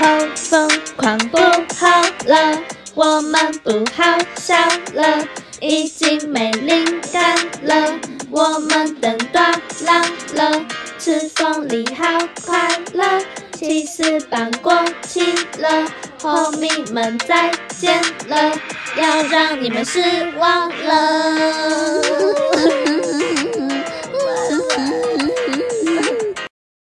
后疯狂不好了，我们不好笑了，已经没灵感了，我们等断浪了，吃凤梨好快乐，其实班过期了，后面们再见了，要让你们失望了。